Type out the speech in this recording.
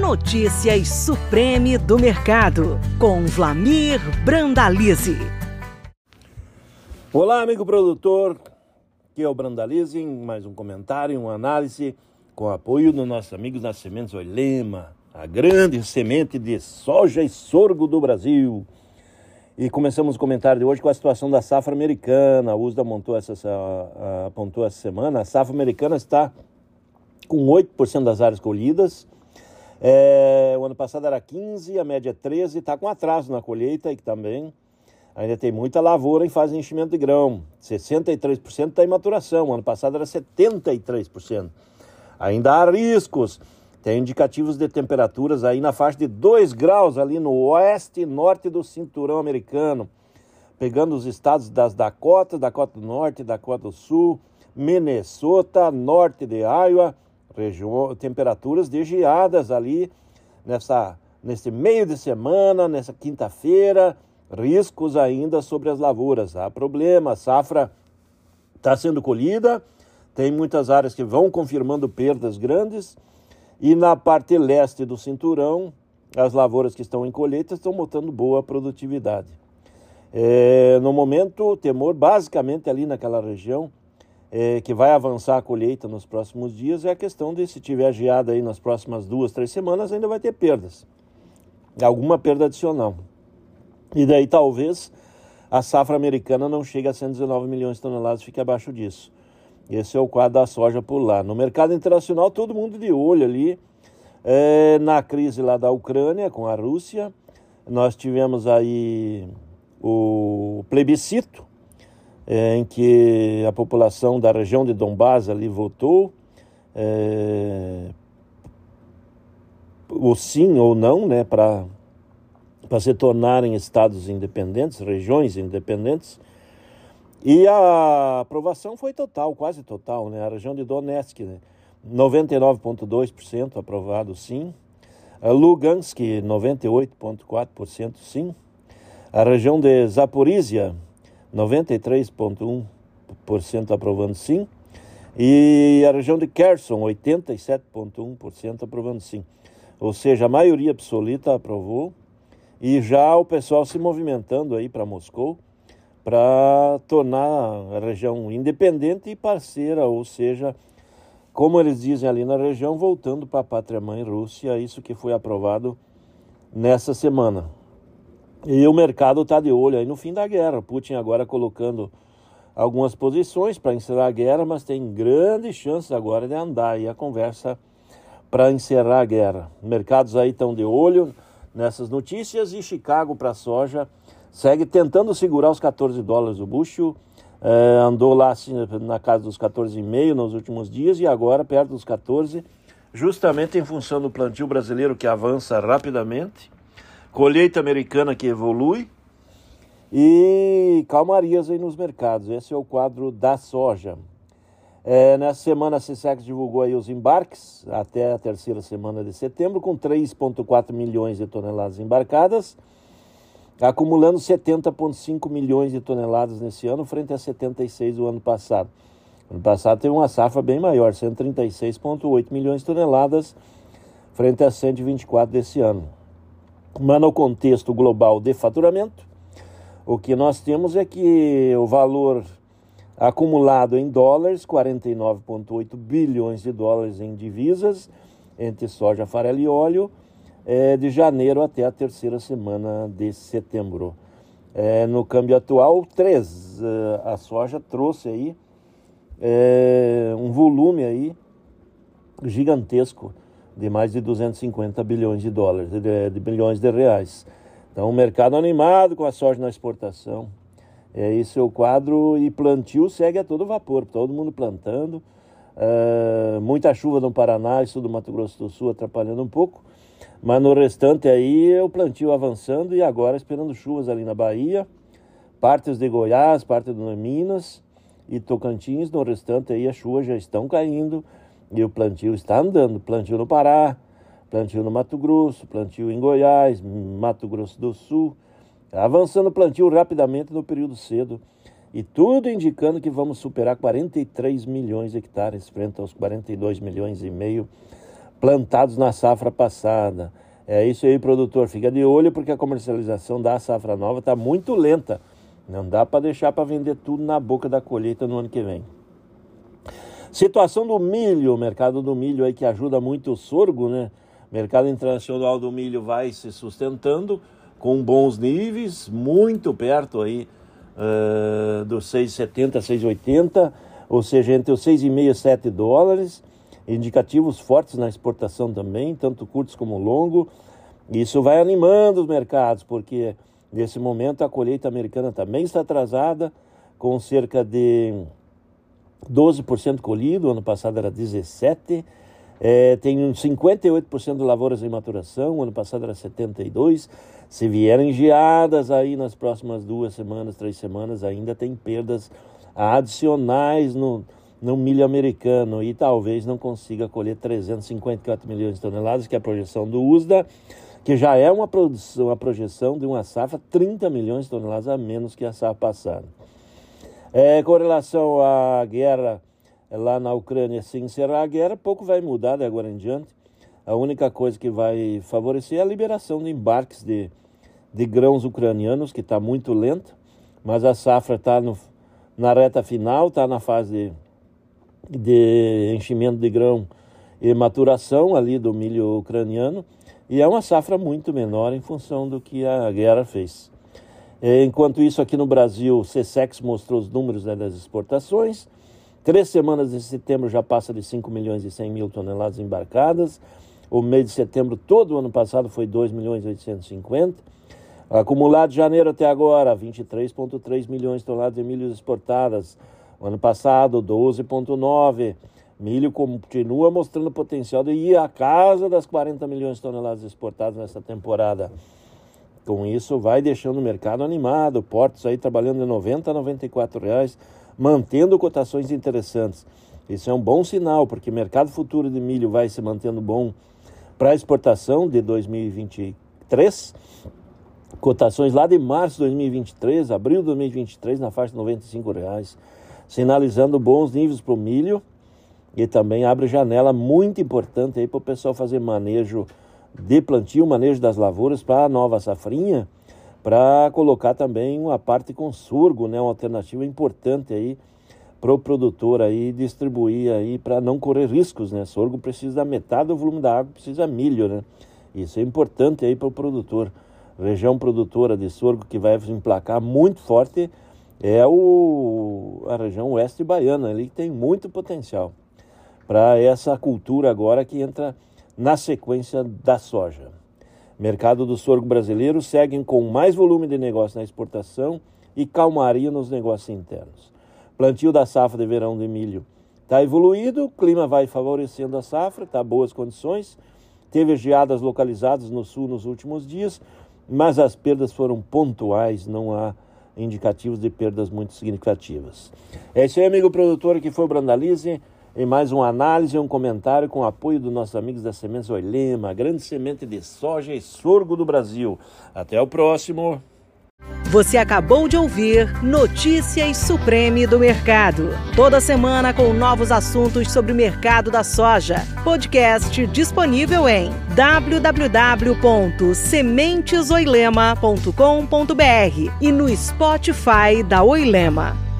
Notícias Supreme do Mercado, com Vlamir Brandalize. Olá, amigo produtor. Aqui é o Brandalize, mais um comentário, uma análise com apoio dos nossos amigos da Sementes Oilema, a grande semente de soja e sorgo do Brasil. E começamos o comentário de hoje com a situação da safra americana. A USDA montou essa, apontou essa semana. A safra americana está com 8% das áreas colhidas. É, o ano passado era 15%, a média é 13%, está com atraso na colheita e também ainda tem muita lavoura em fase de enchimento de grão. 63% está em maturação, o ano passado era 73%. Ainda há riscos tem indicativos de temperaturas aí na faixa de 2 graus ali no oeste e norte do cinturão americano, pegando os estados das Dakotas, Dakota do Norte, Dakota do Sul, Minnesota, norte de Iowa, temperaturas de geadas ali nessa, nesse meio de semana, nessa quinta-feira, riscos ainda sobre as lavouras. Há problema, a safra está sendo colhida, tem muitas áreas que vão confirmando perdas grandes e na parte leste do cinturão, as lavouras que estão em colheita estão botando boa produtividade. É, no momento, o temor, basicamente ali naquela região, é, que vai avançar a colheita nos próximos dias, é a questão de se tiver geada aí nas próximas duas, três semanas, ainda vai ter perdas. Alguma perda adicional. E daí talvez a safra americana não chegue a 119 milhões de toneladas, fique abaixo disso. Esse é o quadro da soja por lá. No mercado internacional, todo mundo de olho ali é, na crise lá da Ucrânia com a Rússia. Nós tivemos aí o plebiscito, é, em que a população da região de Donbás ali votou é, o sim ou não, né, para se tornarem estados independentes, regiões independentes. E a aprovação foi total, quase total, né? A região de Donetsk, né? 99,2% aprovado sim. A Lugansk, 98,4% sim. A região de Zaporizhia, 93,1% aprovando sim. E a região de Kherson, 87,1% aprovando sim. Ou seja, a maioria absoluta aprovou. E já o pessoal se movimentando aí para Moscou para tornar a região independente e parceira, ou seja, como eles dizem ali na região, voltando para a pátria mãe Rússia, isso que foi aprovado nessa semana. E o mercado está de olho aí no fim da guerra. Putin agora colocando algumas posições para encerrar a guerra, mas tem grandes chances agora de andar aí a conversa para encerrar a guerra. Mercados aí estão de olho nessas notícias e Chicago para soja segue tentando segurar os 14 dólares o bucho. É, andou lá assim, na casa dos 14,5 nos últimos dias e agora perto dos 14, justamente em função do plantio brasileiro que avança rapidamente, colheita americana que evolui e calmarias aí nos mercados. Esse é o quadro da soja. É, nessa semana a CSEX divulgou aí os embarques até a terceira semana de setembro, com 3,4 milhões de toneladas embarcadas acumulando 70,5 milhões de toneladas nesse ano, frente a 76 do ano passado. Ano passado teve uma safra bem maior, 136,8 milhões de toneladas, frente a 124 desse ano. Mas no contexto global de faturamento, o que nós temos é que o valor acumulado em dólares, 49,8 bilhões de dólares em divisas, entre soja, farelo e óleo, é, de janeiro até a terceira semana de setembro. É, no câmbio atual, 3. É, a soja trouxe aí é, um volume aí gigantesco de mais de 250 bilhões de dólares, de, de bilhões de reais. Então, um mercado animado com a soja na exportação. É esse é o quadro e plantio segue a todo vapor, todo mundo plantando. É, muita chuva no Paraná e sul do Mato Grosso do Sul atrapalhando um pouco. Mas no restante aí o plantio avançando e agora esperando chuvas ali na Bahia, partes de Goiás, parte de Minas e Tocantins. No restante aí as chuvas já estão caindo e o plantio está andando. Plantio no Pará, plantio no Mato Grosso, plantio em Goiás, Mato Grosso do Sul. Avançando o plantio rapidamente no período cedo. E tudo indicando que vamos superar 43 milhões de hectares frente aos 42 milhões e meio plantados na safra passada. É isso aí, produtor. Fica de olho porque a comercialização da safra nova está muito lenta. Não dá para deixar para vender tudo na boca da colheita no ano que vem. Situação do milho, mercado do milho aí que ajuda muito o sorgo, né? mercado internacional do milho vai se sustentando com bons níveis, muito perto aí uh, dos 6,70, 6,80, ou seja, entre os 6,5 e 7 dólares, indicativos fortes na exportação também, tanto curtos como longo. Isso vai animando os mercados, porque nesse momento a colheita americana também está atrasada, com cerca de 12% colhido, ano passado era 17%. É, tem 58% de lavouras em maturação, ano passado era 72%. Se vierem geadas aí nas próximas duas semanas, três semanas, ainda tem perdas adicionais no, no milho americano e talvez não consiga colher 354 milhões de toneladas, que é a projeção do USDA, que já é uma, produção, uma projeção de uma safra 30 milhões de toneladas a menos que a safra passada. É, com relação à guerra lá na Ucrânia se encerrar a guerra, pouco vai mudar de agora em diante. A única coisa que vai favorecer é a liberação de embarques de, de grãos ucranianos, que está muito lenta, mas a safra está na reta final, está na fase de, de enchimento de grão e maturação ali do milho ucraniano, e é uma safra muito menor em função do que a guerra fez. Enquanto isso, aqui no Brasil, o CSEX mostrou os números né, das exportações, Três semanas de setembro já passa de 5 milhões e 100 mil toneladas embarcadas. O mês de setembro, todo o ano passado, foi 2 milhões e 850. Acumulado de janeiro até agora, 23,3 milhões de toneladas de milho exportadas. O ano passado, 12,9. Milho continua mostrando potencial de ir à casa das 40 milhões de toneladas exportadas nesta temporada. Com isso, vai deixando o mercado animado. Portos aí trabalhando de 90 a 94 reais mantendo cotações interessantes. Isso é um bom sinal, porque o mercado futuro de milho vai se mantendo bom para exportação de 2023. Cotações lá de março de 2023, abril de 2023, na faixa de 95 reais, sinalizando bons níveis para o milho e também abre janela muito importante aí para o pessoal fazer manejo de plantio, manejo das lavouras para a nova safrinha para colocar também uma parte com surgo, né, uma alternativa importante aí para o produtor aí distribuir aí para não correr riscos, né? Sorgo precisa da metade do volume da água, precisa milho, né? Isso é importante aí para o produtor. Região produtora de sorgo que vai emplacar muito forte é o, a região oeste baiana, ali que tem muito potencial para essa cultura agora que entra na sequência da soja. Mercado do sorgo brasileiro segue com mais volume de negócio na exportação e calmaria nos negócios internos. Plantio da safra de verão de milho está evoluído, o clima vai favorecendo a safra, está boas condições. Teve geadas localizadas no sul nos últimos dias, mas as perdas foram pontuais, não há indicativos de perdas muito significativas. É isso aí, amigo produtor, que foi o Brandalize em mais uma análise e um comentário com o apoio dos nossos amigos da Sementes Oilema, grande semente de soja e sorgo do Brasil. Até o próximo. Você acabou de ouvir Notícias Supreme do Mercado. Toda semana com novos assuntos sobre o mercado da soja. Podcast disponível em www.sementesoilema.com.br e no Spotify da Oilema.